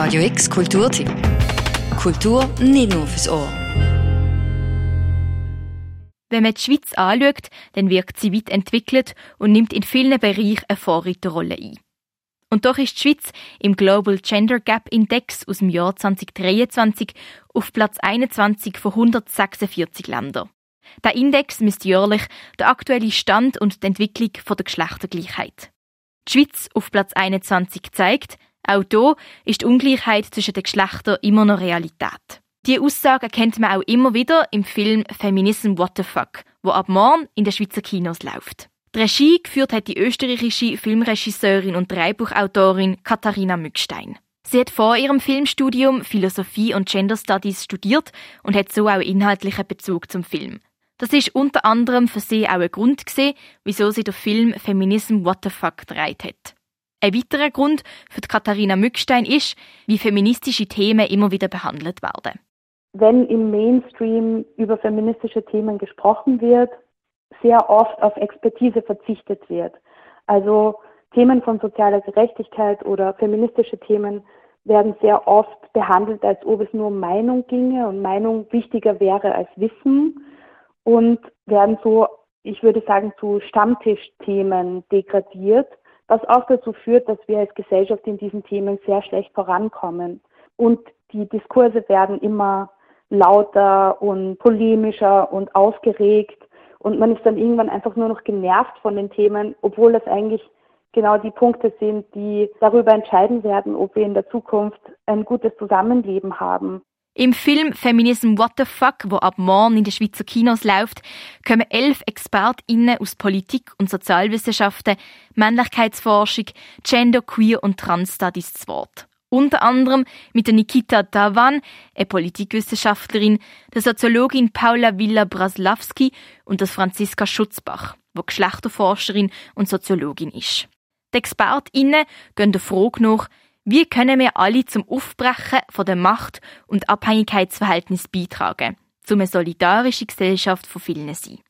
Radio X Kulturtipp. Kultur nicht nur fürs Ohr. Wenn man die Schweiz anschaut, dann wirkt sie weit entwickelt und nimmt in vielen Bereichen eine Vorreiterrolle ein. Und doch ist die Schweiz im Global Gender Gap Index aus dem Jahr 2023 auf Platz 21 von 146 Ländern. Der Index misst jährlich den aktuellen Stand und die Entwicklung der Geschlechtergleichheit. Die Schweiz auf Platz 21 zeigt, auch hier ist die Ungleichheit zwischen den Geschlechtern immer noch Realität. Die Aussage erkennt man auch immer wieder im Film Feminism What the Fuck, wo ab morgen in den Schweizer Kinos läuft. Die Regie geführt hat die österreichische Filmregisseurin und Drehbuchautorin Katharina Mückstein. Sie hat vor ihrem Filmstudium Philosophie und Gender Studies studiert und hat so auch inhaltlichen Bezug zum Film. Das ist unter anderem für sie auch ein Grund gewesen, wieso sie den Film Feminism What the Fuck gedreht hat. Ein weiterer Grund für Katharina Mückstein ist, wie feministische Themen immer wieder behandelt werden. Wenn im Mainstream über feministische Themen gesprochen wird, sehr oft auf Expertise verzichtet wird. Also Themen von sozialer Gerechtigkeit oder feministische Themen werden sehr oft behandelt, als ob es nur um Meinung ginge und Meinung wichtiger wäre als Wissen und werden so, ich würde sagen, zu Stammtischthemen degradiert, was auch dazu führt, dass wir als Gesellschaft in diesen Themen sehr schlecht vorankommen. Und die Diskurse werden immer lauter und polemischer und aufgeregt und man ist dann irgendwann einfach nur noch genervt von den Themen, obwohl das eigentlich genau die Punkte sind, die darüber entscheiden werden, ob wir in der Zukunft ein gutes Zusammenleben haben. Im Film Feminism What the Fuck, wo ab morgen in den Schweizer Kinos läuft, kommen elf ExpertInnen aus Politik und Sozialwissenschaften, Männlichkeitsforschung, Gender, Queer und Trans-Studies zu Wort. Unter anderem mit der Nikita Davan, eine Politikwissenschaftlerin, der Soziologin Paula Villa-Braslawski und der Franziska Schutzbach, die Geschlechterforscherin und Soziologin ist. Die ExpertInnen gehen der Frage nach, wie können wir alle zum Aufbrechen von der Macht- und Abhängigkeitsverhältnis beitragen, zu einer solidarischen Gesellschaft von vielen sein.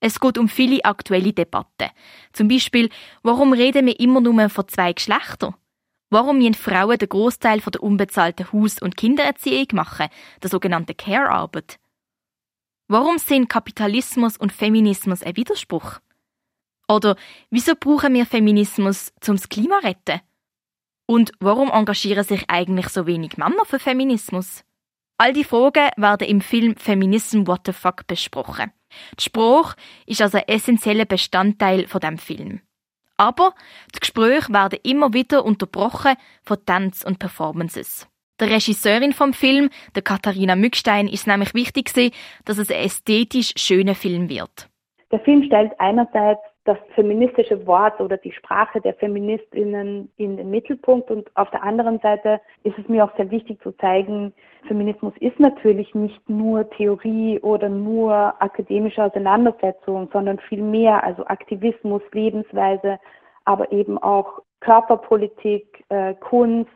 Es geht um viele aktuelle Debatten. Zum Beispiel, warum reden wir immer nur von zwei Geschlechtern? Warum müssen Frauen den Großteil der unbezahlten Haus- und Kindererziehung machen, der sogenannten Care-Arbeit? Warum sind Kapitalismus und Feminismus ein Widerspruch? Oder wieso brauchen wir Feminismus zum Klima retten? Und warum engagieren sich eigentlich so wenig Männer für Feminismus? All die Fragen werden im Film Feminism What the Fuck besprochen. Die Sprache ist also ein essentieller Bestandteil von dem Film. Aber die Gespräche werden immer wieder unterbrochen von Tanz und Performances. Der Regisseurin vom Film, der Katharina Mückstein, ist nämlich wichtig, dass es ein ästhetisch schöner Film wird. Der Film stellt einerseits das feministische Wort oder die Sprache der Feministinnen in den Mittelpunkt und auf der anderen Seite ist es mir auch sehr wichtig zu zeigen, Feminismus ist natürlich nicht nur Theorie oder nur akademische Auseinandersetzung, sondern viel mehr, also Aktivismus, Lebensweise, aber eben auch Körperpolitik, äh, Kunst.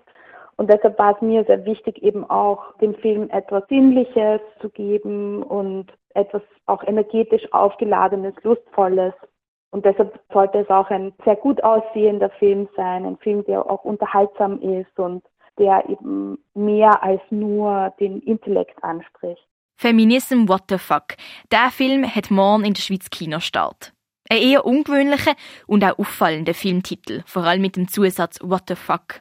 Und deshalb war es mir sehr wichtig, eben auch dem Film etwas Sinnliches zu geben und etwas auch energetisch aufgeladenes, lustvolles. Und deshalb sollte es auch ein sehr gut aussehender Film sein, ein Film, der auch unterhaltsam ist und der eben mehr als nur den Intellekt anspricht. Feminism What the Fuck. Der Film hat morgen in der Schweiz Kinostart. Ein eher ungewöhnlicher und auch auffallender Filmtitel, vor allem mit dem Zusatz What the Fuck.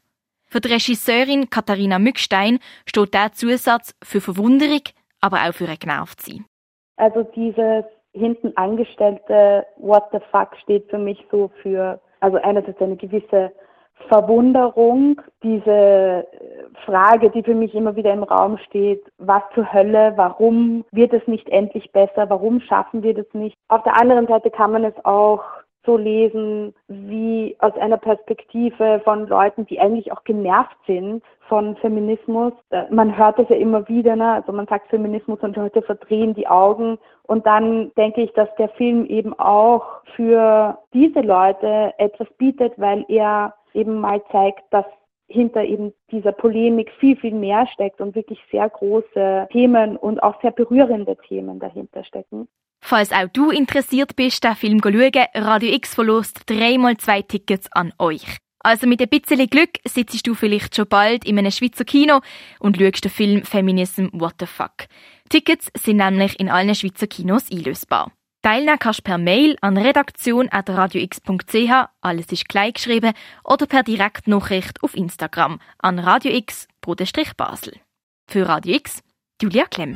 Für die Regisseurin Katharina Mückstein steht der Zusatz für Verwunderung, aber auch für ein Genervtsein. Also dieses hinten angestellte What the fuck steht für mich so für, also einerseits eine gewisse Verwunderung, diese Frage, die für mich immer wieder im Raum steht, was zur Hölle, warum wird es nicht endlich besser, warum schaffen wir das nicht. Auf der anderen Seite kann man es auch so lesen wie aus einer Perspektive von Leuten, die eigentlich auch genervt sind von Feminismus. Äh, man hört es ja immer wieder, ne? also man sagt Feminismus und Leute verdrehen die Augen. Und dann denke ich, dass der Film eben auch für diese Leute etwas bietet, weil er eben mal zeigt, dass hinter eben dieser Polemik viel, viel mehr steckt und wirklich sehr große Themen und auch sehr berührende Themen dahinter stecken. Falls auch du interessiert bist, den Film zu schauen, Radio X verlost dreimal zwei Tickets an euch. Also mit ein bisschen Glück sitzt du vielleicht schon bald in einem Schweizer Kino und schaust den Film Feminism What the Fuck. Tickets sind nämlich in allen Schweizer Kinos einlösbar. Teilnehmen kannst du per Mail an redaktion.radiox.ch, alles ist gleich geschrieben, oder per Direktnachricht auf Instagram an radiox basel Für Radio X, Julia Klemm.